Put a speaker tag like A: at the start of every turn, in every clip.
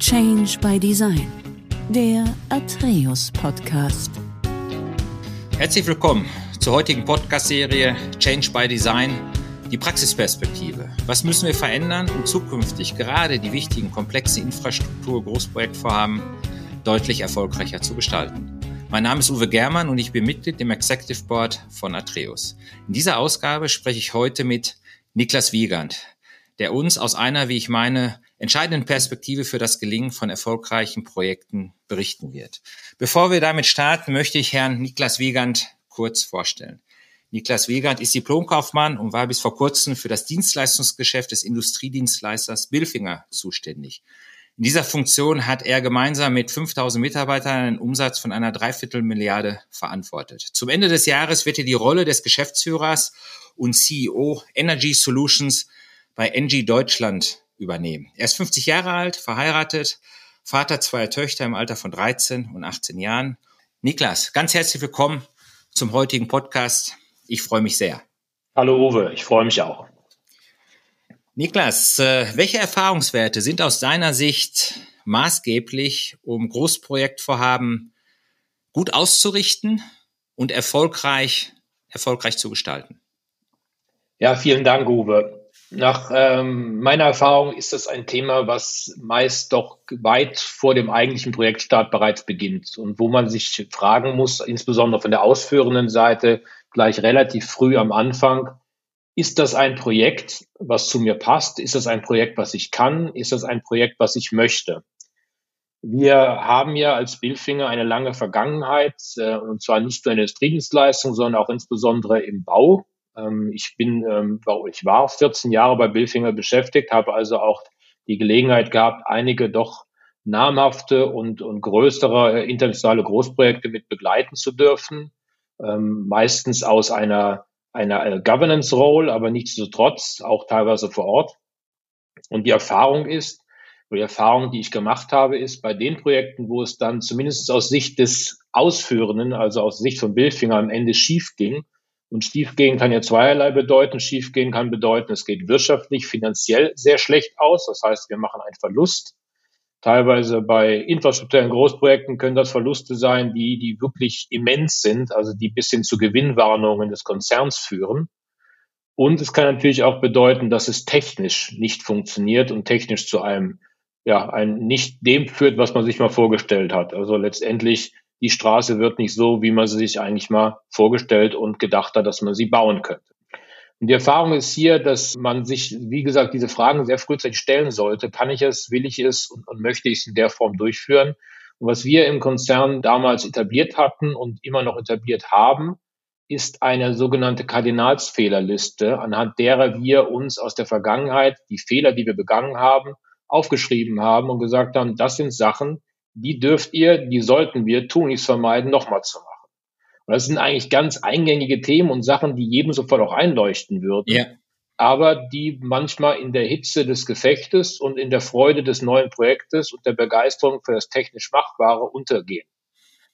A: Change by Design, der Atreus Podcast.
B: Herzlich willkommen zur heutigen Podcast-Serie Change by Design, die Praxisperspektive. Was müssen wir verändern, um zukünftig gerade die wichtigen komplexe Infrastruktur Großprojektvorhaben deutlich erfolgreicher zu gestalten? Mein Name ist Uwe Germann und ich bin Mitglied im Executive Board von Atreus. In dieser Ausgabe spreche ich heute mit Niklas Wiegand, der uns aus einer, wie ich meine, entscheidenden Perspektive für das Gelingen von erfolgreichen Projekten berichten wird. Bevor wir damit starten, möchte ich Herrn Niklas Wiegand kurz vorstellen. Niklas Wiegand ist Diplomkaufmann und war bis vor kurzem für das Dienstleistungsgeschäft des Industriedienstleisters Billfinger zuständig. In dieser Funktion hat er gemeinsam mit 5000 Mitarbeitern einen Umsatz von einer Dreiviertelmilliarde verantwortet. Zum Ende des Jahres wird er die Rolle des Geschäftsführers und CEO Energy Solutions bei Engie Deutschland übernehmen. Er ist 50 Jahre alt, verheiratet, Vater zweier Töchter im Alter von 13 und 18 Jahren. Niklas, ganz herzlich willkommen zum heutigen Podcast. Ich freue mich sehr.
C: Hallo Uwe, ich freue mich auch.
B: Niklas, äh, welche Erfahrungswerte sind aus deiner Sicht maßgeblich, um Großprojektvorhaben gut auszurichten und erfolgreich, erfolgreich zu gestalten?
C: Ja, vielen Dank, Uwe. Nach ähm, meiner Erfahrung ist das ein Thema, was meist doch weit vor dem eigentlichen Projektstart bereits beginnt und wo man sich fragen muss, insbesondere von der ausführenden Seite, gleich relativ früh am Anfang, ist das ein Projekt, was zu mir passt? Ist das ein Projekt, was ich kann? Ist das ein Projekt, was ich möchte? Wir haben ja als Billfinger eine lange Vergangenheit, äh, und zwar nicht nur in der Industriedienstleistung, sondern auch insbesondere im Bau. Ähm, ich bin, ähm, ich war 14 Jahre bei Billfinger beschäftigt, habe also auch die Gelegenheit gehabt, einige doch namhafte und, und größere äh, internationale Großprojekte mit begleiten zu dürfen. Ähm, meistens aus einer, einer äh, Governance Role, aber nichtsdestotrotz auch teilweise vor Ort. Und die Erfahrung ist, die Erfahrung, die ich gemacht habe, ist bei den Projekten, wo es dann zumindest aus Sicht des Ausführenden, also aus Sicht von Billfinger am Ende schief ging, und schiefgehen kann ja zweierlei bedeuten. Schiefgehen kann bedeuten, es geht wirtschaftlich, finanziell sehr schlecht aus. Das heißt, wir machen einen Verlust. Teilweise bei infrastrukturellen Großprojekten können das Verluste sein, die, die wirklich immens sind, also die bis hin zu Gewinnwarnungen des Konzerns führen. Und es kann natürlich auch bedeuten, dass es technisch nicht funktioniert und technisch zu einem, ja, ein nicht dem führt, was man sich mal vorgestellt hat. Also letztendlich die Straße wird nicht so, wie man sie sich eigentlich mal vorgestellt und gedacht hat, dass man sie bauen könnte. Und die Erfahrung ist hier, dass man sich, wie gesagt, diese Fragen sehr frühzeitig stellen sollte. Kann ich es, will ich es und, und möchte ich es in der Form durchführen? Und was wir im Konzern damals etabliert hatten und immer noch etabliert haben, ist eine sogenannte Kardinalsfehlerliste, anhand derer wir uns aus der Vergangenheit die Fehler, die wir begangen haben, aufgeschrieben haben und gesagt haben, das sind Sachen, die dürft ihr, die sollten wir tunlichst vermeiden, nochmal zu machen. Und das sind eigentlich ganz eingängige Themen und Sachen, die jedem sofort auch einleuchten würden. Ja. Aber die manchmal in der Hitze des Gefechtes und in der Freude des neuen Projektes und der Begeisterung für das technisch Machbare untergehen.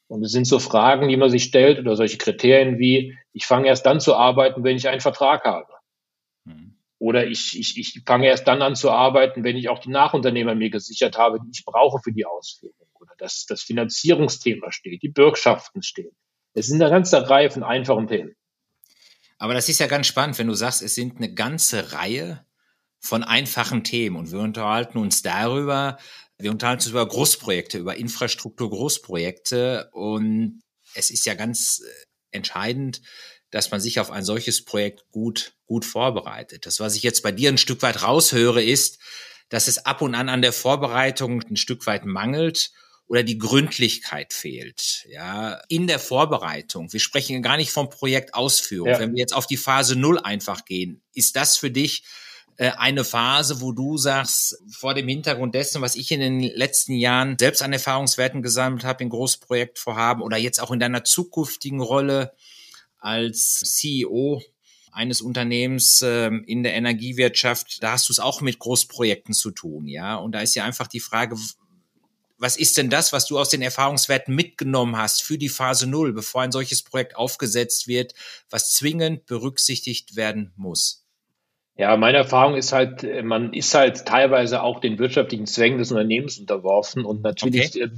C: Und es sind so Fragen, die man sich stellt oder solche Kriterien wie, ich fange erst dann zu arbeiten, wenn ich einen Vertrag habe. Mhm. Oder ich, ich, ich fange erst dann an zu arbeiten, wenn ich auch die Nachunternehmer mir gesichert habe, die ich brauche für die Ausführung das, das Finanzierungsthema steht, die Bürgschaften stehen. Es sind eine ganze Reihe von einfachen Themen.
B: Aber das ist ja ganz spannend, wenn du sagst, es sind eine ganze Reihe von einfachen Themen und wir unterhalten uns darüber, wir unterhalten uns über Großprojekte, über Infrastruktur Großprojekte und es ist ja ganz äh, entscheidend, dass man sich auf ein solches Projekt gut, gut vorbereitet. Das, was ich jetzt bei dir ein Stück weit raushöre, ist, dass es ab und an an der Vorbereitung ein Stück weit mangelt oder die Gründlichkeit fehlt, ja, in der Vorbereitung. Wir sprechen gar nicht vom Projektausführung. Ja. Wenn wir jetzt auf die Phase Null einfach gehen, ist das für dich äh, eine Phase, wo du sagst, vor dem Hintergrund dessen, was ich in den letzten Jahren selbst an Erfahrungswerten gesammelt habe in Großprojektvorhaben oder jetzt auch in deiner zukünftigen Rolle als CEO eines Unternehmens äh, in der Energiewirtschaft, da hast du es auch mit Großprojekten zu tun, ja. Und da ist ja einfach die Frage, was ist denn das, was du aus den Erfahrungswerten mitgenommen hast für die Phase Null, bevor ein solches Projekt aufgesetzt wird, was zwingend berücksichtigt werden muss?
C: Ja, meine Erfahrung ist halt, man ist halt teilweise auch den wirtschaftlichen Zwängen des Unternehmens unterworfen und natürlich okay. Äh,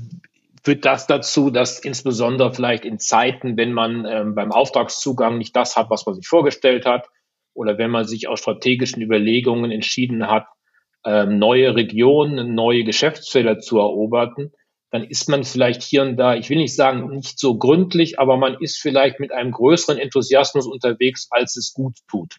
C: führt das dazu, dass insbesondere vielleicht in Zeiten, wenn man ähm, beim Auftragszugang nicht das hat, was man sich vorgestellt hat, oder wenn man sich aus strategischen Überlegungen entschieden hat, ähm, neue Regionen, neue Geschäftsfelder zu erobern, dann ist man vielleicht hier und da, ich will nicht sagen nicht so gründlich, aber man ist vielleicht mit einem größeren Enthusiasmus unterwegs, als es gut tut.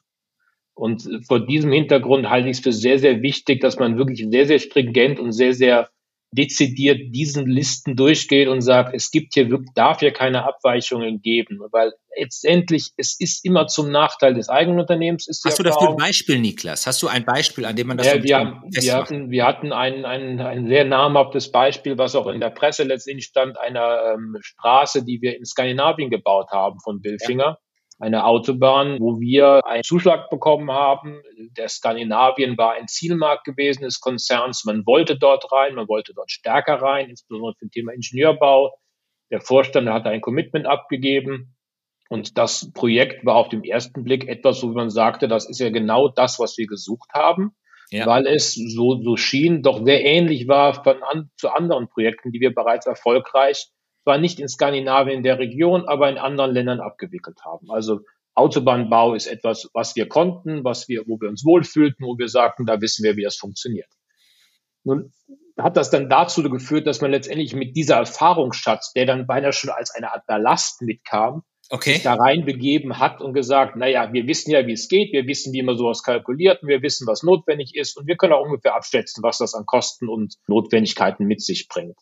C: Und vor diesem Hintergrund halte ich es für sehr, sehr wichtig, dass man wirklich sehr, sehr stringent und sehr, sehr dezidiert diesen Listen durchgeht und sagt, es gibt hier wirklich, darf hier keine Abweichungen geben, weil letztendlich es ist immer zum Nachteil des eigenen Unternehmens. Ist
B: Hast du dafür ein Beispiel, Niklas? Hast du ein Beispiel, an dem man das
C: ja, wir, haben, wir hatten, wir hatten ein, ein, ein sehr namhaftes Beispiel, was auch in der Presse letztendlich stand, einer ähm, Straße, die wir in Skandinavien gebaut haben von Billfinger. Ja eine Autobahn, wo wir einen Zuschlag bekommen haben. Der Skandinavien war ein Zielmarkt gewesen des Konzerns. Man wollte dort rein, man wollte dort stärker rein, insbesondere für das Thema Ingenieurbau. Der Vorstand hatte ein Commitment abgegeben. Und das Projekt war auf dem ersten Blick etwas, wo man sagte, das ist ja genau das, was wir gesucht haben, ja. weil es so, so schien, doch sehr ähnlich war von an, zu anderen Projekten, die wir bereits erfolgreich zwar nicht in Skandinavien in der Region, aber in anderen Ländern abgewickelt haben. Also Autobahnbau ist etwas, was wir konnten, was wir, wo wir uns wohlfühlten, wo wir sagten, da wissen wir, wie das funktioniert. Nun hat das dann dazu geführt, dass man letztendlich mit dieser Erfahrungsschatz, der dann beinahe schon als eine Art Ballast mitkam, okay. da reinbegeben hat und gesagt, naja, wir wissen ja, wie es geht, wir wissen, wie man sowas kalkuliert, wir wissen, was notwendig ist und wir können auch ungefähr abschätzen, was das an Kosten und Notwendigkeiten mit sich bringt.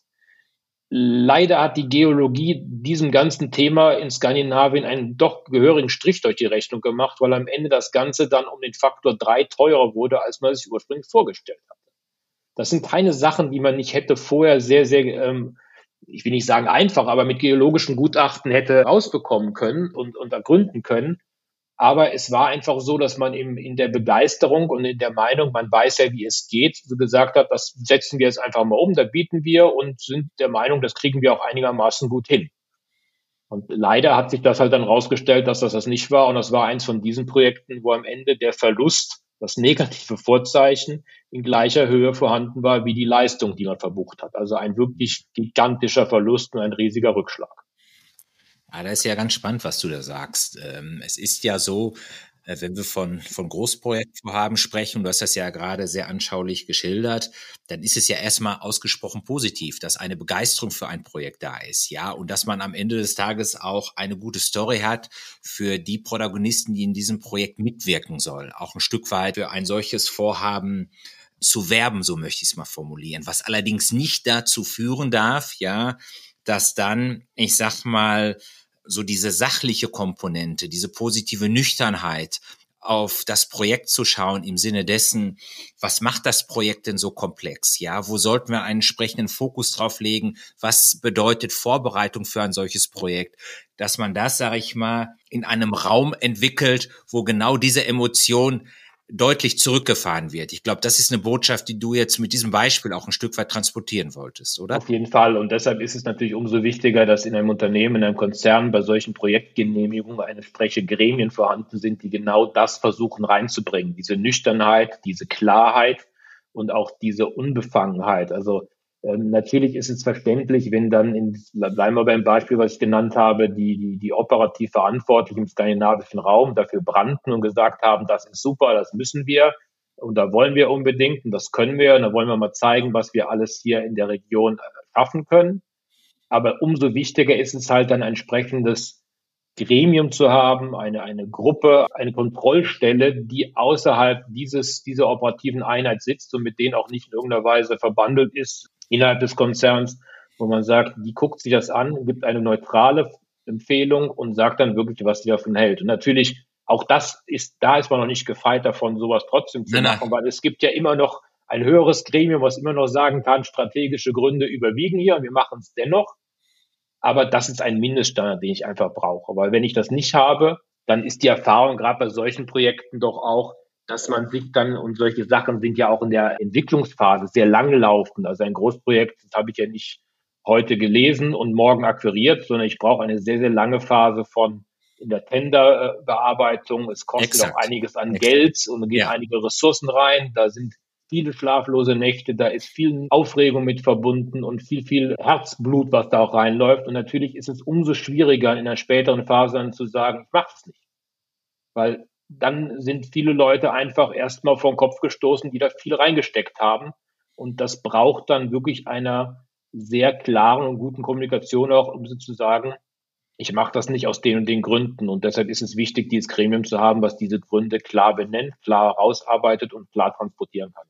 C: Leider hat die Geologie diesem ganzen Thema in Skandinavien einen doch gehörigen Strich durch die Rechnung gemacht, weil am Ende das Ganze dann um den Faktor drei teurer wurde, als man sich ursprünglich vorgestellt hatte. Das sind keine Sachen, die man nicht hätte vorher sehr, sehr, ähm, ich will nicht sagen einfach, aber mit geologischen Gutachten hätte rausbekommen können und, und ergründen können. Aber es war einfach so, dass man eben in der Begeisterung und in der Meinung, man weiß ja, wie es geht, gesagt hat, das setzen wir jetzt einfach mal um, da bieten wir und sind der Meinung, das kriegen wir auch einigermaßen gut hin. Und leider hat sich das halt dann rausgestellt, dass das das nicht war. Und das war eins von diesen Projekten, wo am Ende der Verlust, das negative Vorzeichen, in gleicher Höhe vorhanden war wie die Leistung, die man verbucht hat. Also ein wirklich gigantischer Verlust und ein riesiger Rückschlag.
B: Ah, das ist ja ganz spannend, was du da sagst. Ähm, es ist ja so, äh, wenn wir von, von Großprojektvorhaben sprechen, du hast das ja gerade sehr anschaulich geschildert, dann ist es ja erstmal ausgesprochen positiv, dass eine Begeisterung für ein Projekt da ist, ja, und dass man am Ende des Tages auch eine gute Story hat für die Protagonisten, die in diesem Projekt mitwirken sollen, auch ein Stück weit für ein solches Vorhaben zu werben, so möchte ich es mal formulieren, was allerdings nicht dazu führen darf, ja, dass dann, ich sag mal, so diese sachliche Komponente, diese positive Nüchternheit auf das Projekt zu schauen im Sinne dessen, was macht das Projekt denn so komplex? Ja, wo sollten wir einen entsprechenden Fokus drauf legen? Was bedeutet Vorbereitung für ein solches Projekt? Dass man das, sage ich mal, in einem Raum entwickelt, wo genau diese Emotion deutlich zurückgefahren wird. Ich glaube, das ist eine Botschaft, die du jetzt mit diesem Beispiel auch ein Stück weit transportieren wolltest, oder?
C: Auf jeden Fall. Und deshalb ist es natürlich umso wichtiger, dass in einem Unternehmen, in einem Konzern bei solchen Projektgenehmigungen eine entsprechende Gremien vorhanden sind, die genau das versuchen reinzubringen. Diese Nüchternheit, diese Klarheit und auch diese Unbefangenheit. Also ähm, natürlich ist es verständlich, wenn dann, in, bleiben wir beim Beispiel, was ich genannt habe, die, die, die operativ Verantwortlichen im skandinavischen Raum dafür brannten und gesagt haben, das ist super, das müssen wir und da wollen wir unbedingt und das können wir und da wollen wir mal zeigen, was wir alles hier in der Region äh, schaffen können. Aber umso wichtiger ist es halt dann ein entsprechendes Gremium zu haben, eine, eine Gruppe, eine Kontrollstelle, die außerhalb dieses, dieser operativen Einheit sitzt und mit denen auch nicht in irgendeiner Weise verbandelt ist, innerhalb des Konzerns, wo man sagt, die guckt sich das an, gibt eine neutrale Empfehlung und sagt dann wirklich, was sie davon hält. Und natürlich, auch das ist, da ist man noch nicht gefeit davon, sowas trotzdem zu nein, machen, weil es gibt ja immer noch ein höheres Gremium, was immer noch sagen kann, strategische Gründe überwiegen hier, wir machen es dennoch. Aber das ist ein Mindeststandard, den ich einfach brauche. Weil wenn ich das nicht habe, dann ist die Erfahrung gerade bei solchen Projekten doch auch, dass man sich dann, und solche Sachen sind ja auch in der Entwicklungsphase sehr lang laufend. Also ein Großprojekt, das habe ich ja nicht heute gelesen und morgen akquiriert, sondern ich brauche eine sehr, sehr lange Phase von in der Tenderbearbeitung. Es kostet Exakt. auch einiges an Exakt. Geld und gehen ja. einige Ressourcen rein. Da sind viele schlaflose Nächte, da ist viel Aufregung mit verbunden und viel, viel Herzblut, was da auch reinläuft. Und natürlich ist es umso schwieriger in einer späteren Phase dann zu sagen, ich mach's nicht. Weil dann sind viele Leute einfach erstmal vor den Kopf gestoßen, die da viel reingesteckt haben. Und das braucht dann wirklich einer sehr klaren und guten Kommunikation auch, um zu sagen, ich mache das nicht aus den und den Gründen. Und deshalb ist es wichtig, dieses Gremium zu haben, was diese Gründe klar benennt, klar herausarbeitet und klar transportieren kann.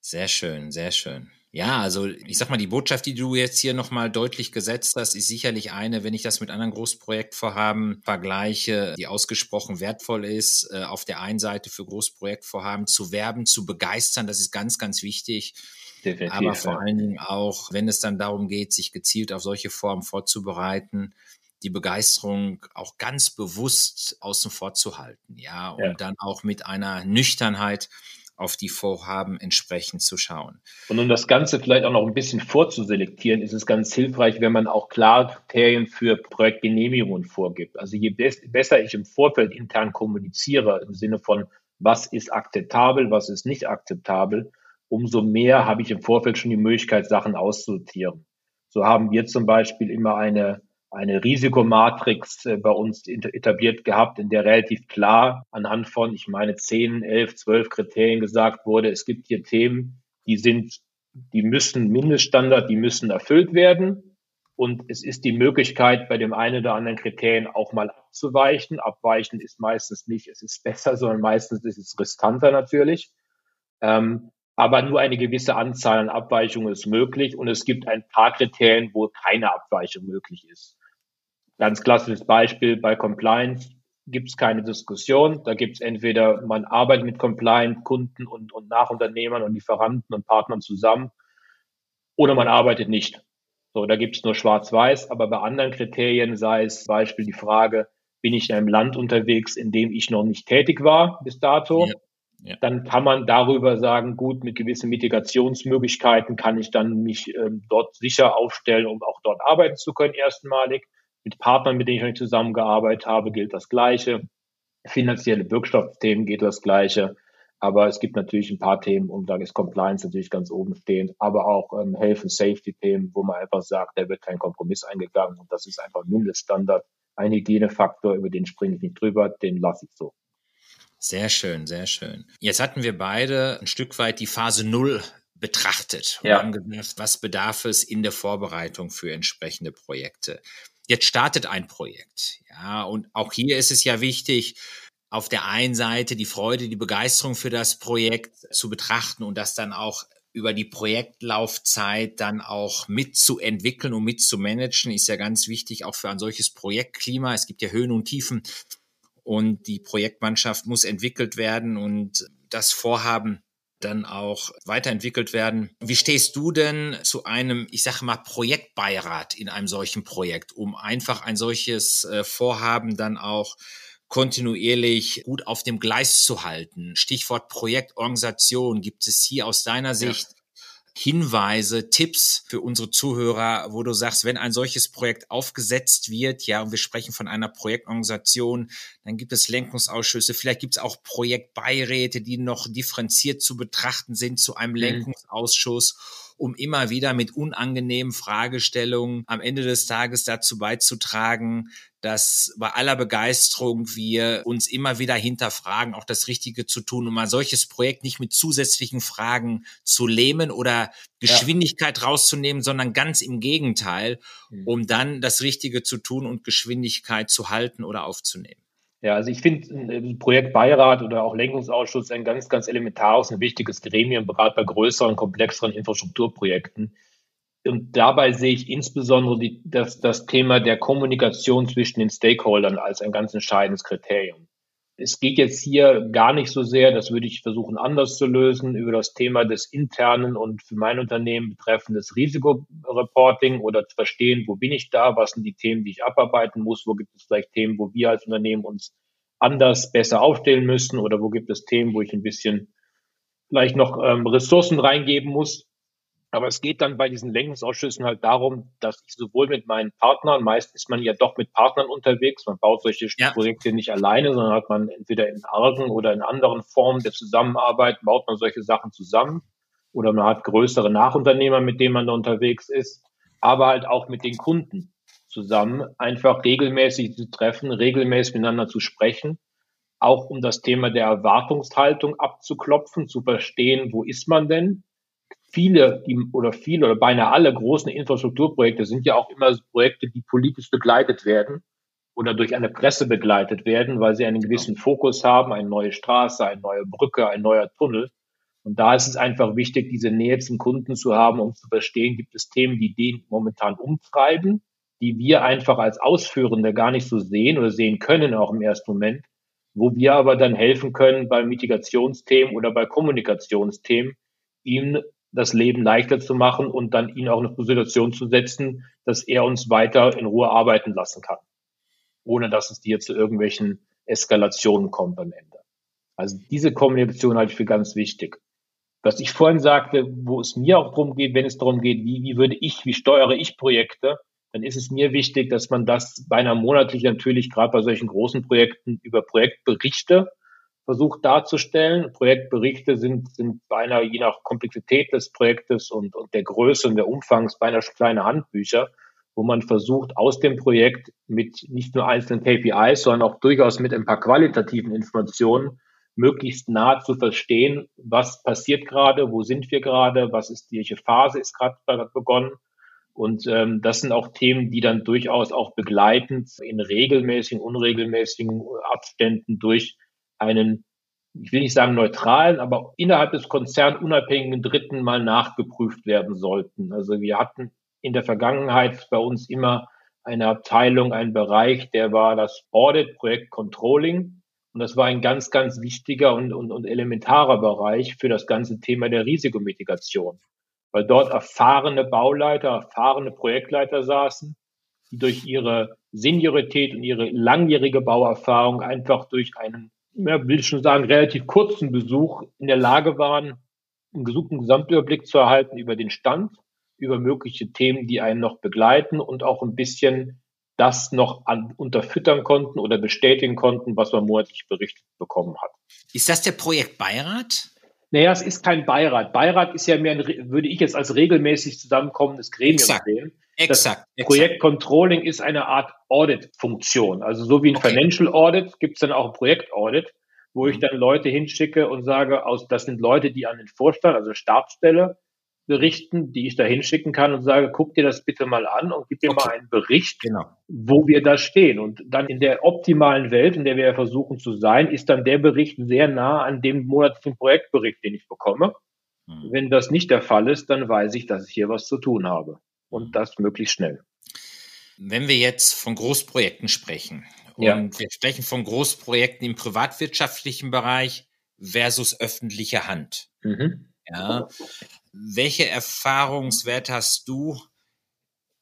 B: Sehr schön, sehr schön. Ja, also ich sag mal, die Botschaft, die du jetzt hier nochmal deutlich gesetzt hast, ist sicherlich eine, wenn ich das mit anderen Großprojektvorhaben vergleiche, die ausgesprochen wertvoll ist, äh, auf der einen Seite für Großprojektvorhaben zu werben, zu begeistern, das ist ganz, ganz wichtig. Definitiv, Aber vor ja. allen Dingen auch, wenn es dann darum geht, sich gezielt auf solche Formen vorzubereiten, die Begeisterung auch ganz bewusst außen vor zu halten, ja, und ja. dann auch mit einer Nüchternheit auf die Vorhaben entsprechend zu schauen.
C: Und um das Ganze vielleicht auch noch ein bisschen vorzuselektieren, ist es ganz hilfreich, wenn man auch klar Kriterien für Projektgenehmigungen vorgibt. Also je besser ich im Vorfeld intern kommuniziere, im Sinne von, was ist akzeptabel, was ist nicht akzeptabel, umso mehr habe ich im Vorfeld schon die Möglichkeit, Sachen auszusortieren. So haben wir zum Beispiel immer eine eine Risikomatrix äh, bei uns etabliert gehabt, in der relativ klar anhand von, ich meine, 10, 11, 12 Kriterien gesagt wurde, es gibt hier Themen, die sind, die müssen Mindeststandard, die müssen erfüllt werden. Und es ist die Möglichkeit, bei dem einen oder anderen Kriterien auch mal abzuweichen. Abweichen ist meistens nicht, es ist besser, sondern meistens ist es riskanter natürlich. Ähm, aber nur eine gewisse Anzahl an Abweichungen ist möglich und es gibt ein paar Kriterien, wo keine Abweichung möglich ist. Ganz klassisches Beispiel bei Compliance gibt es keine Diskussion. Da gibt es entweder, man arbeitet mit Compliant-Kunden und, und Nachunternehmern und Lieferanten und Partnern zusammen oder man arbeitet nicht. So, da gibt es nur Schwarz-Weiß, aber bei anderen Kriterien, sei es Beispiel die Frage, bin ich in einem Land unterwegs, in dem ich noch nicht tätig war bis dato, ja, ja. dann kann man darüber sagen, gut, mit gewissen Mitigationsmöglichkeiten kann ich dann mich ähm, dort sicher aufstellen, um auch dort arbeiten zu können, erstmalig. Mit Partnern, mit denen ich noch nicht zusammengearbeitet habe, gilt das Gleiche. Finanzielle Bürgschaftsthemen geht das Gleiche. Aber es gibt natürlich ein paar Themen, und da ist Compliance natürlich ganz oben stehend, aber auch ähm, Health and Safety Themen, wo man einfach sagt, da wird kein Kompromiss eingegangen und das ist einfach Mindeststandard. Ein Hygienefaktor, über den springe ich nicht drüber, den lasse ich so.
B: Sehr schön, sehr schön. Jetzt hatten wir beide ein Stück weit die Phase Null betrachtet und ja. haben gesagt, was bedarf es in der Vorbereitung für entsprechende Projekte jetzt startet ein Projekt. Ja, und auch hier ist es ja wichtig, auf der einen Seite die Freude, die Begeisterung für das Projekt zu betrachten und das dann auch über die Projektlaufzeit dann auch mitzuentwickeln und mitzumanagen, ist ja ganz wichtig, auch für ein solches Projektklima. Es gibt ja Höhen und Tiefen und die Projektmannschaft muss entwickelt werden und das Vorhaben dann auch weiterentwickelt werden. Wie stehst du denn zu einem, ich sage mal, Projektbeirat in einem solchen Projekt, um einfach ein solches äh, Vorhaben dann auch kontinuierlich gut auf dem Gleis zu halten? Stichwort Projektorganisation. Gibt es hier aus deiner Sicht ja. Hinweise, Tipps für unsere Zuhörer, wo du sagst, wenn ein solches Projekt aufgesetzt wird, ja, und wir sprechen von einer Projektorganisation, dann gibt es Lenkungsausschüsse, vielleicht gibt es auch Projektbeiräte, die noch differenziert zu betrachten sind zu einem mhm. Lenkungsausschuss um immer wieder mit unangenehmen Fragestellungen am Ende des Tages dazu beizutragen, dass bei aller Begeisterung wir uns immer wieder hinterfragen, auch das Richtige zu tun, um ein solches Projekt nicht mit zusätzlichen Fragen zu lähmen oder Geschwindigkeit ja. rauszunehmen, sondern ganz im Gegenteil, hm. um dann das Richtige zu tun und Geschwindigkeit zu halten oder aufzunehmen.
C: Ja, also ich finde Projektbeirat oder auch Lenkungsausschuss ein ganz, ganz elementares, ein wichtiges Gremium, gerade bei größeren, komplexeren Infrastrukturprojekten. Und dabei sehe ich insbesondere die, das, das Thema der Kommunikation zwischen den Stakeholdern als ein ganz entscheidendes Kriterium. Es geht jetzt hier gar nicht so sehr, das würde ich versuchen anders zu lösen, über das Thema des internen und für mein Unternehmen betreffendes Risikoreporting oder zu verstehen, wo bin ich da, was sind die Themen, die ich abarbeiten muss, wo gibt es vielleicht Themen, wo wir als Unternehmen uns anders, besser aufstellen müssen oder wo gibt es Themen, wo ich ein bisschen vielleicht noch ähm, Ressourcen reingeben muss. Aber es geht dann bei diesen Lenkungsausschüssen halt darum, dass ich sowohl mit meinen Partnern, meist ist man ja doch mit Partnern unterwegs, man baut solche ja. Projekte nicht alleine, sondern hat man entweder in Argen oder in anderen Formen der Zusammenarbeit, baut man solche Sachen zusammen. Oder man hat größere Nachunternehmer, mit denen man da unterwegs ist, aber halt auch mit den Kunden zusammen, einfach regelmäßig zu treffen, regelmäßig miteinander zu sprechen, auch um das Thema der Erwartungshaltung abzuklopfen, zu verstehen, wo ist man denn? Viele die, oder viele oder beinahe alle großen Infrastrukturprojekte sind ja auch immer Projekte, die politisch begleitet werden oder durch eine Presse begleitet werden, weil sie einen gewissen Fokus haben, eine neue Straße, eine neue Brücke, ein neuer Tunnel. Und da ist es einfach wichtig, diese Nähe zum Kunden zu haben, um zu verstehen, gibt es Themen, die den momentan umtreiben, die wir einfach als Ausführende gar nicht so sehen oder sehen können auch im ersten Moment, wo wir aber dann helfen können bei Mitigationsthemen oder bei Kommunikationsthemen, ihm das Leben leichter zu machen und dann ihn auch in eine Situation zu setzen, dass er uns weiter in Ruhe arbeiten lassen kann, ohne dass es dir zu irgendwelchen Eskalationen kommt am Ende. Also diese Kommunikation halte ich für ganz wichtig. Was ich vorhin sagte, wo es mir auch darum geht, wenn es darum geht, wie, wie würde ich, wie steuere ich Projekte, dann ist es mir wichtig, dass man das beinahe monatlich natürlich gerade bei solchen großen Projekten über Projektberichte versucht darzustellen. Projektberichte sind, sind beinahe je nach Komplexität des Projektes und, und der Größe und der Umfangs beinahe kleine Handbücher, wo man versucht, aus dem Projekt mit nicht nur einzelnen KPIs, sondern auch durchaus mit ein paar qualitativen Informationen möglichst nah zu verstehen, was passiert gerade, wo sind wir gerade, was ist, welche Phase ist gerade begonnen. Und ähm, das sind auch Themen, die dann durchaus auch begleitend in regelmäßigen, unregelmäßigen Abständen durch einen, ich will nicht sagen neutralen, aber innerhalb des Konzerns unabhängigen Dritten mal nachgeprüft werden sollten. Also wir hatten in der Vergangenheit bei uns immer eine Abteilung, einen Bereich, der war das Audit, Projekt Controlling. Und das war ein ganz, ganz wichtiger und, und, und elementarer Bereich für das ganze Thema der Risikomitigation. Weil dort erfahrene Bauleiter, erfahrene Projektleiter saßen, die durch ihre Seniorität und ihre langjährige Bauerfahrung einfach durch einen ja, will ich schon sagen, relativ kurzen Besuch in der Lage waren, einen gesuchten Gesamtüberblick zu erhalten über den Stand, über mögliche Themen, die einen noch begleiten und auch ein bisschen das noch an, unterfüttern konnten oder bestätigen konnten, was man monatlich berichtet bekommen hat.
B: Ist das der Projektbeirat?
C: Naja, es ist kein Beirat. Beirat ist ja mehr, ein, würde ich jetzt als regelmäßig zusammenkommendes Gremium
B: Exakt.
C: sehen.
B: Exakt.
C: Das Projekt Controlling ist eine Art Audit-Funktion. Also so wie ein okay. Financial Audit gibt es dann auch ein Projekt-Audit, wo ich mhm. dann Leute hinschicke und sage, aus, das sind Leute, die an den Vorstand, also Stabsstelle, berichten, die ich da hinschicken kann und sage, guck dir das bitte mal an und gib mir okay. mal einen Bericht, genau. wo wir da stehen. Und dann in der optimalen Welt, in der wir ja versuchen zu sein, ist dann der Bericht sehr nah an dem monatlichen Projektbericht, den ich bekomme. Mhm. Wenn das nicht der Fall ist, dann weiß ich, dass ich hier was zu tun habe. Und mhm. das möglichst schnell.
B: Wenn wir jetzt von Großprojekten sprechen und ja. wir sprechen von Großprojekten im privatwirtschaftlichen Bereich versus öffentliche Hand. Mhm. Ja, welche Erfahrungswerte hast du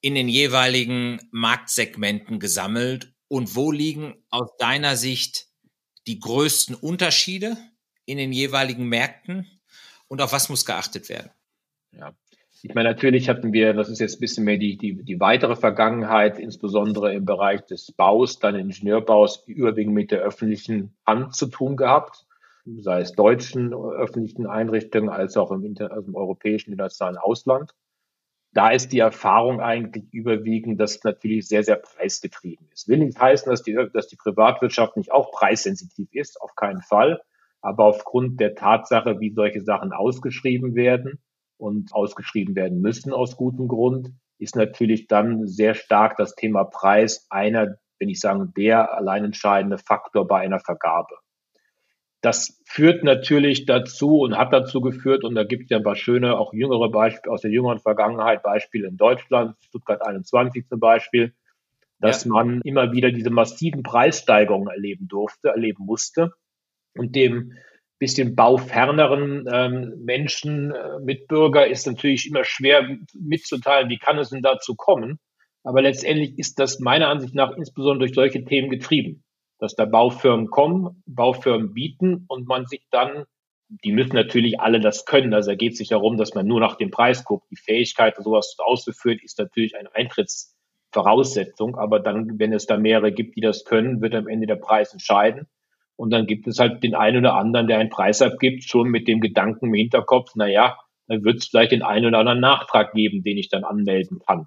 B: in den jeweiligen Marktsegmenten gesammelt? Und wo liegen aus deiner Sicht die größten Unterschiede in den jeweiligen Märkten? Und auf was muss geachtet werden?
C: Ja, ich meine, natürlich hatten wir, das ist jetzt ein bisschen mehr die, die, die weitere Vergangenheit, insbesondere im Bereich des Baus, dann Ingenieurbaus, überwiegend mit der öffentlichen Hand zu tun gehabt sei es deutschen öffentlichen Einrichtungen als auch im, also im europäischen internationalen Ausland. Da ist die Erfahrung eigentlich überwiegend, dass es natürlich sehr, sehr preisgetrieben ist. Will nicht heißen, dass die, dass die Privatwirtschaft nicht auch preissensitiv ist, auf keinen Fall. Aber aufgrund der Tatsache, wie solche Sachen ausgeschrieben werden und ausgeschrieben werden müssen aus gutem Grund, ist natürlich dann sehr stark das Thema Preis einer, wenn ich sagen, der allein entscheidende Faktor bei einer Vergabe. Das führt natürlich dazu und hat dazu geführt, und da gibt es ja ein paar schöne, auch jüngere Beispiele aus der jüngeren Vergangenheit, Beispiele in Deutschland, Stuttgart 21 zum Beispiel, dass ja. man immer wieder diese massiven Preissteigerungen erleben durfte, erleben musste und dem bisschen bauferneren ähm, Menschen, äh, Mitbürger ist natürlich immer schwer mitzuteilen, wie kann es denn dazu kommen. Aber letztendlich ist das meiner Ansicht nach insbesondere durch solche Themen getrieben dass da Baufirmen kommen, Baufirmen bieten und man sich dann die müssen natürlich alle das können. Also da geht es nicht darum, dass man nur nach dem Preis guckt. Die Fähigkeit, sowas auszuführen, ist natürlich eine Eintrittsvoraussetzung. Aber dann, wenn es da mehrere gibt, die das können, wird am Ende der Preis entscheiden. Und dann gibt es halt den einen oder anderen, der einen Preis abgibt, schon mit dem Gedanken im Hinterkopf, na ja, dann wird es vielleicht den einen oder anderen Nachtrag geben, den ich dann anmelden kann.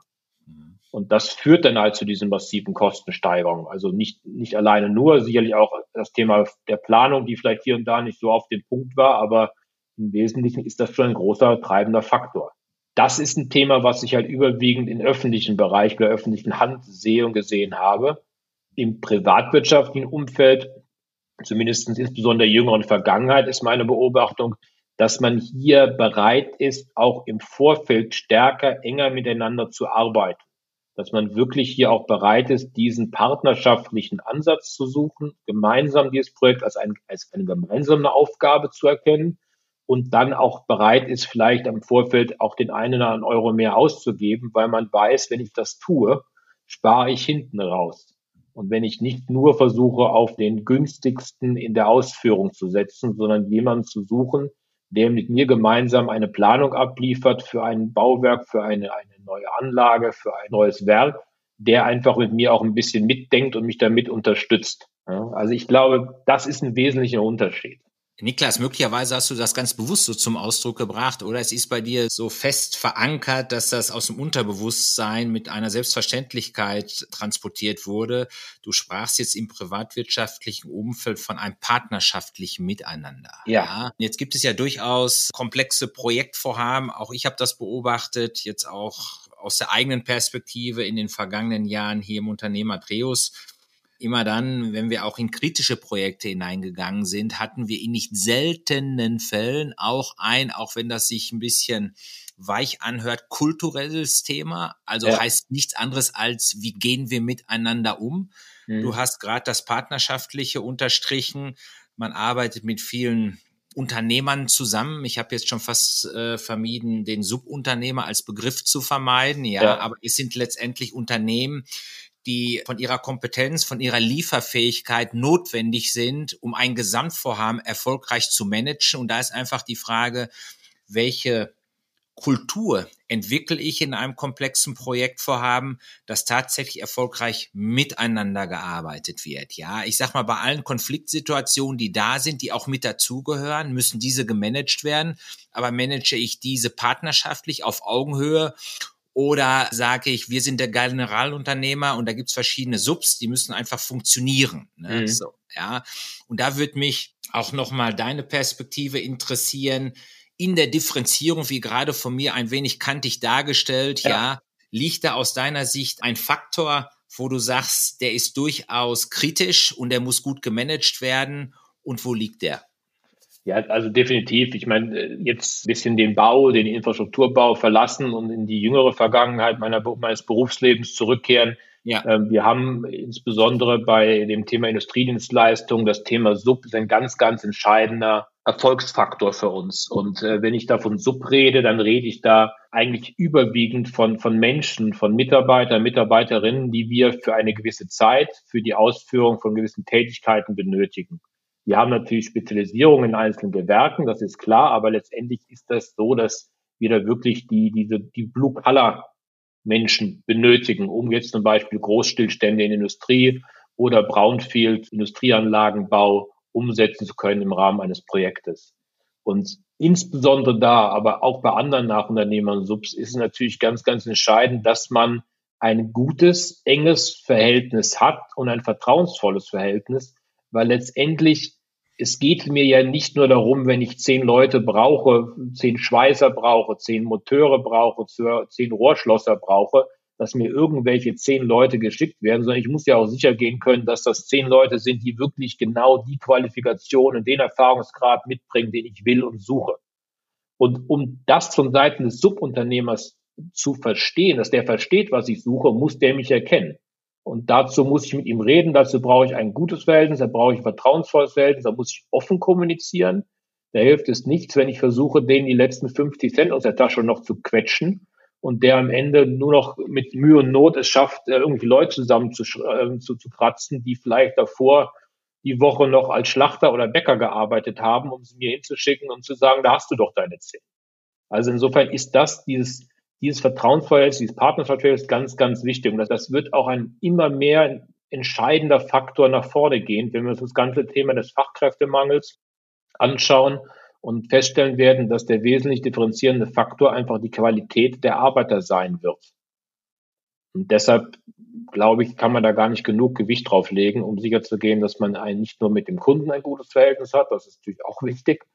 C: Und das führt dann halt zu diesen massiven Kostensteigerungen. Also nicht, nicht alleine nur, sicherlich auch das Thema der Planung, die vielleicht hier und da nicht so auf den Punkt war, aber im Wesentlichen ist das schon ein großer treibender Faktor. Das ist ein Thema, was ich halt überwiegend im öffentlichen Bereich, bei der öffentlichen Hand sehe und gesehen habe. Im privatwirtschaftlichen Umfeld, zumindest insbesondere der jüngeren Vergangenheit, ist meine Beobachtung, dass man hier bereit ist, auch im Vorfeld stärker, enger miteinander zu arbeiten dass man wirklich hier auch bereit ist, diesen partnerschaftlichen Ansatz zu suchen, gemeinsam dieses Projekt als, ein, als eine gemeinsame Aufgabe zu erkennen und dann auch bereit ist, vielleicht am Vorfeld auch den einen oder anderen Euro mehr auszugeben, weil man weiß, wenn ich das tue, spare ich hinten raus. Und wenn ich nicht nur versuche, auf den günstigsten in der Ausführung zu setzen, sondern jemanden zu suchen, der mit mir gemeinsam eine Planung abliefert für ein Bauwerk, für eine, eine neue Anlage, für ein neues Werk, der einfach mit mir auch ein bisschen mitdenkt und mich damit unterstützt. Also ich glaube, das ist ein wesentlicher Unterschied.
B: Niklas, möglicherweise hast du das ganz bewusst so zum Ausdruck gebracht oder es ist bei dir so fest verankert, dass das aus dem Unterbewusstsein mit einer Selbstverständlichkeit transportiert wurde. Du sprachst jetzt im privatwirtschaftlichen Umfeld von einem partnerschaftlichen Miteinander. Ja. ja. Jetzt gibt es ja durchaus komplexe Projektvorhaben. Auch ich habe das beobachtet, jetzt auch aus der eigenen Perspektive in den vergangenen Jahren hier im Unternehmer Dreus immer dann, wenn wir auch in kritische Projekte hineingegangen sind, hatten wir in nicht seltenen Fällen auch ein, auch wenn das sich ein bisschen weich anhört, kulturelles Thema. Also ja. heißt nichts anderes als, wie gehen wir miteinander um? Mhm. Du hast gerade das Partnerschaftliche unterstrichen. Man arbeitet mit vielen Unternehmern zusammen. Ich habe jetzt schon fast äh, vermieden, den Subunternehmer als Begriff zu vermeiden. Ja, ja, aber es sind letztendlich Unternehmen, die von ihrer Kompetenz, von ihrer Lieferfähigkeit notwendig sind, um ein Gesamtvorhaben erfolgreich zu managen. Und da ist einfach die Frage, welche Kultur entwickle ich in einem komplexen Projektvorhaben, das tatsächlich erfolgreich miteinander gearbeitet wird. Ja, ich sag mal, bei allen Konfliktsituationen, die da sind, die auch mit dazugehören, müssen diese gemanagt werden. Aber manage ich diese partnerschaftlich auf Augenhöhe oder sage ich, wir sind der Generalunternehmer und da gibt's verschiedene Subs, die müssen einfach funktionieren. Ne? Mhm. So, ja. Und da würde mich auch nochmal deine Perspektive interessieren. In der Differenzierung, wie gerade von mir ein wenig kantig dargestellt, ja. ja, liegt da aus deiner Sicht ein Faktor, wo du sagst, der ist durchaus kritisch und der muss gut gemanagt werden? Und wo liegt der?
C: Ja, also definitiv. Ich meine, äh, jetzt ein bisschen den Bau, den Infrastrukturbau verlassen und in die jüngere Vergangenheit meiner, meines Berufslebens zurückkehren. Ja. Ähm, wir haben insbesondere bei dem Thema Industriedienstleistung das Thema Sub ist ein ganz, ganz entscheidender Erfolgsfaktor für uns. Und äh, wenn ich da von Sub rede, dann rede ich da eigentlich überwiegend von, von Menschen, von Mitarbeitern, Mitarbeiterinnen, die wir für eine gewisse Zeit für die Ausführung von gewissen Tätigkeiten benötigen. Wir haben natürlich Spezialisierung in einzelnen Gewerken, das ist klar, aber letztendlich ist das so, dass wir da wirklich die, diese, die Blue-Color-Menschen benötigen, um jetzt zum Beispiel Großstillstände in Industrie oder Brownfield, Industrieanlagenbau umsetzen zu können im Rahmen eines Projektes. Und insbesondere da, aber auch bei anderen Nachunternehmern Subs ist es natürlich ganz, ganz entscheidend, dass man ein gutes, enges Verhältnis hat und ein vertrauensvolles Verhältnis, weil letztendlich es geht mir ja nicht nur darum, wenn ich zehn Leute brauche, zehn Schweißer brauche, zehn Moteure brauche, zehn Rohrschlosser brauche, dass mir irgendwelche zehn Leute geschickt werden, sondern ich muss ja auch sicher gehen können, dass das zehn Leute sind, die wirklich genau die Qualifikation und den Erfahrungsgrad mitbringen, den ich will und suche. Und um das von Seiten des Subunternehmers zu verstehen, dass der versteht, was ich suche, muss der mich erkennen. Und dazu muss ich mit ihm reden, dazu brauche ich ein gutes Verhältnis, da brauche ich ein vertrauensvolles Verhältnis, da muss ich offen kommunizieren. Da hilft es nichts, wenn ich versuche, denen die letzten 50 Cent aus der Tasche noch zu quetschen und der am Ende nur noch mit Mühe und Not es schafft, äh, irgendwie Leute zusammen zu, äh, zu, zu kratzen, die vielleicht davor die Woche noch als Schlachter oder Bäcker gearbeitet haben, um sie mir hinzuschicken und zu sagen, da hast du doch deine Zähne. Also insofern ist das dieses, dieses Vertrauensverhältnis, dieses Partnerverhältnis ganz, ganz wichtig. Und das, wird auch ein immer mehr entscheidender Faktor nach vorne gehen, wenn wir uns das ganze Thema des Fachkräftemangels anschauen und feststellen werden, dass der wesentlich differenzierende Faktor einfach die Qualität der Arbeiter sein wird. Und deshalb glaube ich, kann man da gar nicht genug Gewicht drauf legen, um sicherzugehen, dass man ein, nicht nur mit dem Kunden ein gutes Verhältnis hat, das ist natürlich auch wichtig,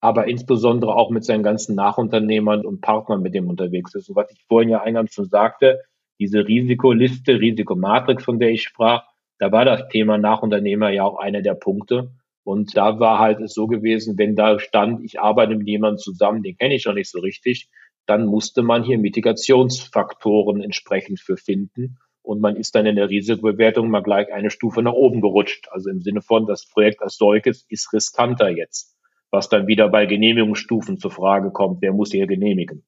C: aber insbesondere auch mit seinen ganzen Nachunternehmern und Partnern, mit dem unterwegs ist. Und was ich vorhin ja eingangs schon sagte, diese Risikoliste, Risikomatrix, von der ich sprach, da war das Thema Nachunternehmer ja auch einer der Punkte. Und da war halt es so gewesen, wenn da stand, ich arbeite mit jemandem zusammen, den kenne ich noch nicht so richtig, dann musste man hier Mitigationsfaktoren entsprechend für finden. Und man ist dann in der Risikobewertung mal gleich eine Stufe nach oben gerutscht. Also im Sinne von, das Projekt als solches ist riskanter jetzt. Was dann wieder bei Genehmigungsstufen zur Frage kommt, wer muss hier genehmigen?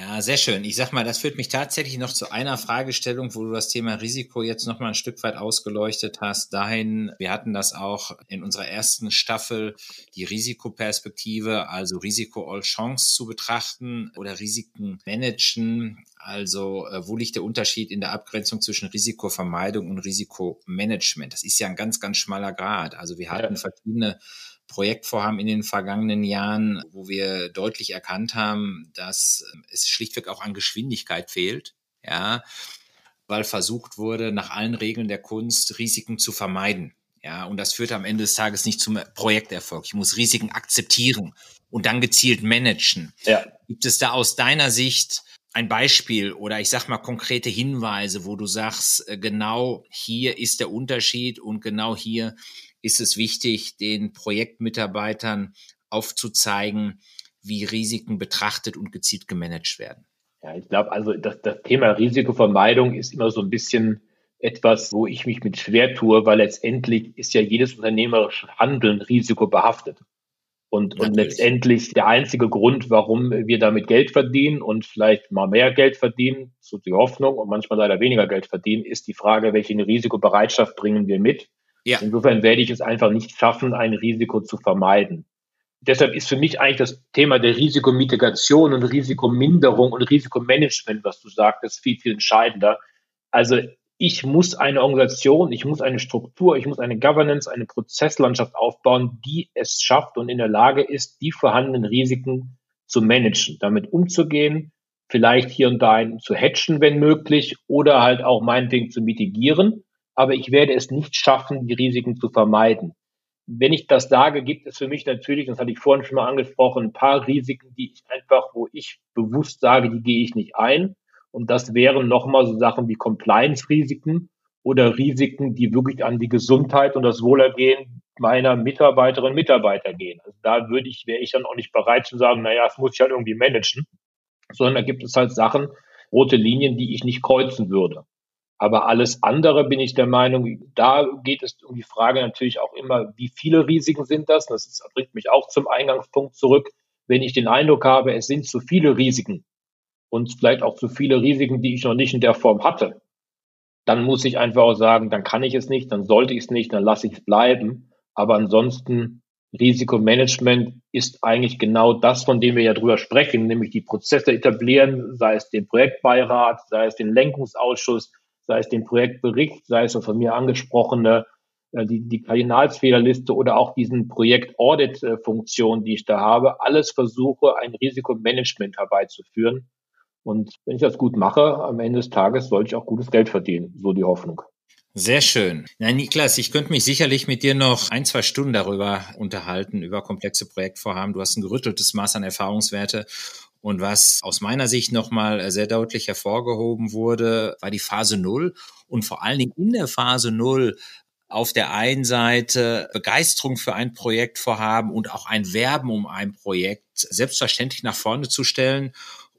B: Ja, sehr schön. Ich sag mal, das führt mich tatsächlich noch zu einer Fragestellung, wo du das Thema Risiko jetzt noch mal ein Stück weit ausgeleuchtet hast. Dahin, wir hatten das auch in unserer ersten Staffel, die Risikoperspektive, also Risiko all Chance zu betrachten oder Risiken managen. Also, äh, wo liegt der Unterschied in der Abgrenzung zwischen Risikovermeidung und Risikomanagement? Das ist ja ein ganz, ganz schmaler Grad. Also, wir hatten ja. verschiedene Projektvorhaben in den vergangenen Jahren, wo wir deutlich erkannt haben, dass es schlichtweg auch an Geschwindigkeit fehlt, ja, weil versucht wurde, nach allen Regeln der Kunst Risiken zu vermeiden. Ja, und das führt am Ende des Tages nicht zum Projekterfolg. Ich muss Risiken akzeptieren und dann gezielt managen. Ja. Gibt es da aus deiner Sicht ein Beispiel oder ich sag mal konkrete Hinweise, wo du sagst, äh, genau hier ist der Unterschied und genau hier ist es wichtig, den Projektmitarbeitern aufzuzeigen, wie Risiken betrachtet und gezielt gemanagt werden.
C: Ja, ich glaube, also das, das Thema Risikovermeidung ist immer so ein bisschen etwas, wo ich mich mit schwer tue, weil letztendlich ist ja jedes unternehmerische Handeln risikobehaftet. Und, und letztendlich der einzige Grund, warum wir damit Geld verdienen und vielleicht mal mehr Geld verdienen, so die Hoffnung und manchmal leider weniger Geld verdienen, ist die Frage, welche Risikobereitschaft bringen wir mit ja. Insofern werde ich es einfach nicht schaffen, ein Risiko zu vermeiden. Deshalb ist für mich eigentlich das Thema der Risikomitigation und Risikominderung und Risikomanagement, was du sagtest, viel, viel entscheidender. Also ich muss eine Organisation, ich muss eine Struktur, ich muss eine Governance, eine Prozesslandschaft aufbauen, die es schafft und in der Lage ist, die vorhandenen Risiken zu managen, damit umzugehen, vielleicht hier und da zu hatchen, wenn möglich, oder halt auch meinetwegen zu mitigieren aber ich werde es nicht schaffen, die Risiken zu vermeiden. Wenn ich das sage, gibt es für mich natürlich, das hatte ich vorhin schon mal angesprochen, ein paar Risiken, die ich einfach, wo ich bewusst sage, die gehe ich nicht ein. Und das wären nochmal so Sachen wie Compliance-Risiken oder Risiken, die wirklich an die Gesundheit und das Wohlergehen meiner Mitarbeiterinnen und Mitarbeiter gehen. Also da würde ich, wäre ich dann auch nicht bereit zu sagen, naja, das muss ich halt irgendwie managen, sondern da gibt es halt Sachen, rote Linien, die ich nicht kreuzen würde. Aber alles andere bin ich der Meinung, da geht es um die Frage natürlich auch immer, wie viele Risiken sind das? Das bringt mich auch zum Eingangspunkt zurück. Wenn ich den Eindruck habe, es sind zu viele Risiken und vielleicht auch zu viele Risiken, die ich noch nicht in der Form hatte, dann muss ich einfach auch sagen, dann kann ich es nicht, dann sollte ich es nicht, dann lasse ich es bleiben. Aber ansonsten Risikomanagement ist eigentlich genau das, von dem wir ja drüber sprechen, nämlich die Prozesse etablieren, sei es den Projektbeirat, sei es den Lenkungsausschuss, sei es den Projektbericht, sei es so von mir angesprochene äh, die, die Kardinalsfehlerliste oder auch diesen Projekt-Audit-Funktion, die ich da habe, alles versuche, ein Risikomanagement herbeizuführen. Und wenn ich das gut mache, am Ende des Tages sollte ich auch gutes Geld verdienen, so die Hoffnung.
B: Sehr schön. Na, Niklas, ich könnte mich sicherlich mit dir noch ein, zwei Stunden darüber unterhalten, über komplexe Projektvorhaben. Du hast ein gerütteltes Maß an Erfahrungswerte und was aus meiner Sicht nochmal äh, sehr deutlich hervorgehoben wurde, war die Phase Null. Und vor allen Dingen in der Phase Null auf der einen Seite Begeisterung für ein Projektvorhaben und auch ein Werben um ein Projekt selbstverständlich nach vorne zu stellen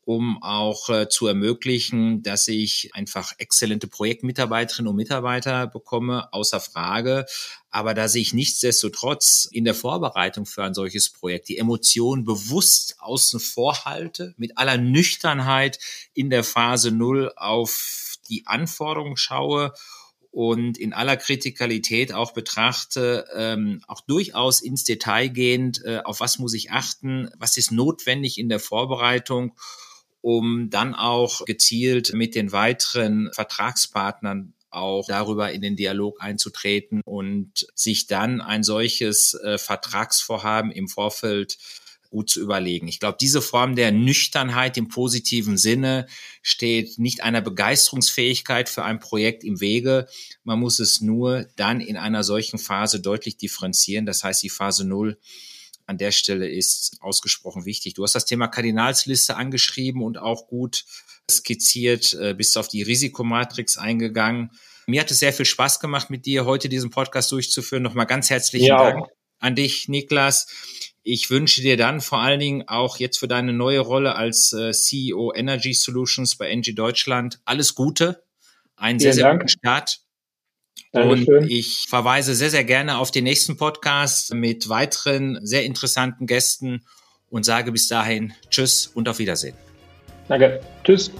B: um auch äh, zu ermöglichen, dass ich einfach exzellente Projektmitarbeiterinnen und Mitarbeiter bekomme, außer Frage. Aber dass ich nichtsdestotrotz in der Vorbereitung für ein solches Projekt die Emotionen bewusst außen vor halte, mit aller Nüchternheit in der Phase Null auf die Anforderungen schaue und in aller Kritikalität auch betrachte, ähm, auch durchaus ins Detail gehend, äh, auf was muss ich achten, was ist notwendig in der Vorbereitung, um dann auch gezielt mit den weiteren Vertragspartnern auch darüber in den Dialog einzutreten und sich dann ein solches äh, Vertragsvorhaben im Vorfeld gut zu überlegen. Ich glaube, diese Form der Nüchternheit im positiven Sinne steht nicht einer Begeisterungsfähigkeit für ein Projekt im Wege. Man muss es nur dann in einer solchen Phase deutlich differenzieren. Das heißt, die Phase Null an der Stelle ist ausgesprochen wichtig. Du hast das Thema Kardinalsliste angeschrieben und auch gut skizziert, äh, bist auf die Risikomatrix eingegangen. Mir hat es sehr viel Spaß gemacht, mit dir heute diesen Podcast durchzuführen. Nochmal ganz herzlichen ja. Dank an dich, Niklas. Ich wünsche dir dann vor allen Dingen auch jetzt für deine neue Rolle als äh, CEO Energy Solutions bei Engie Deutschland alles Gute. Einen sehr, sehr guten Start. Dankeschön. Und ich verweise sehr, sehr gerne auf den nächsten Podcast mit weiteren sehr interessanten Gästen und sage bis dahin Tschüss und auf Wiedersehen.
C: Danke. Tschüss.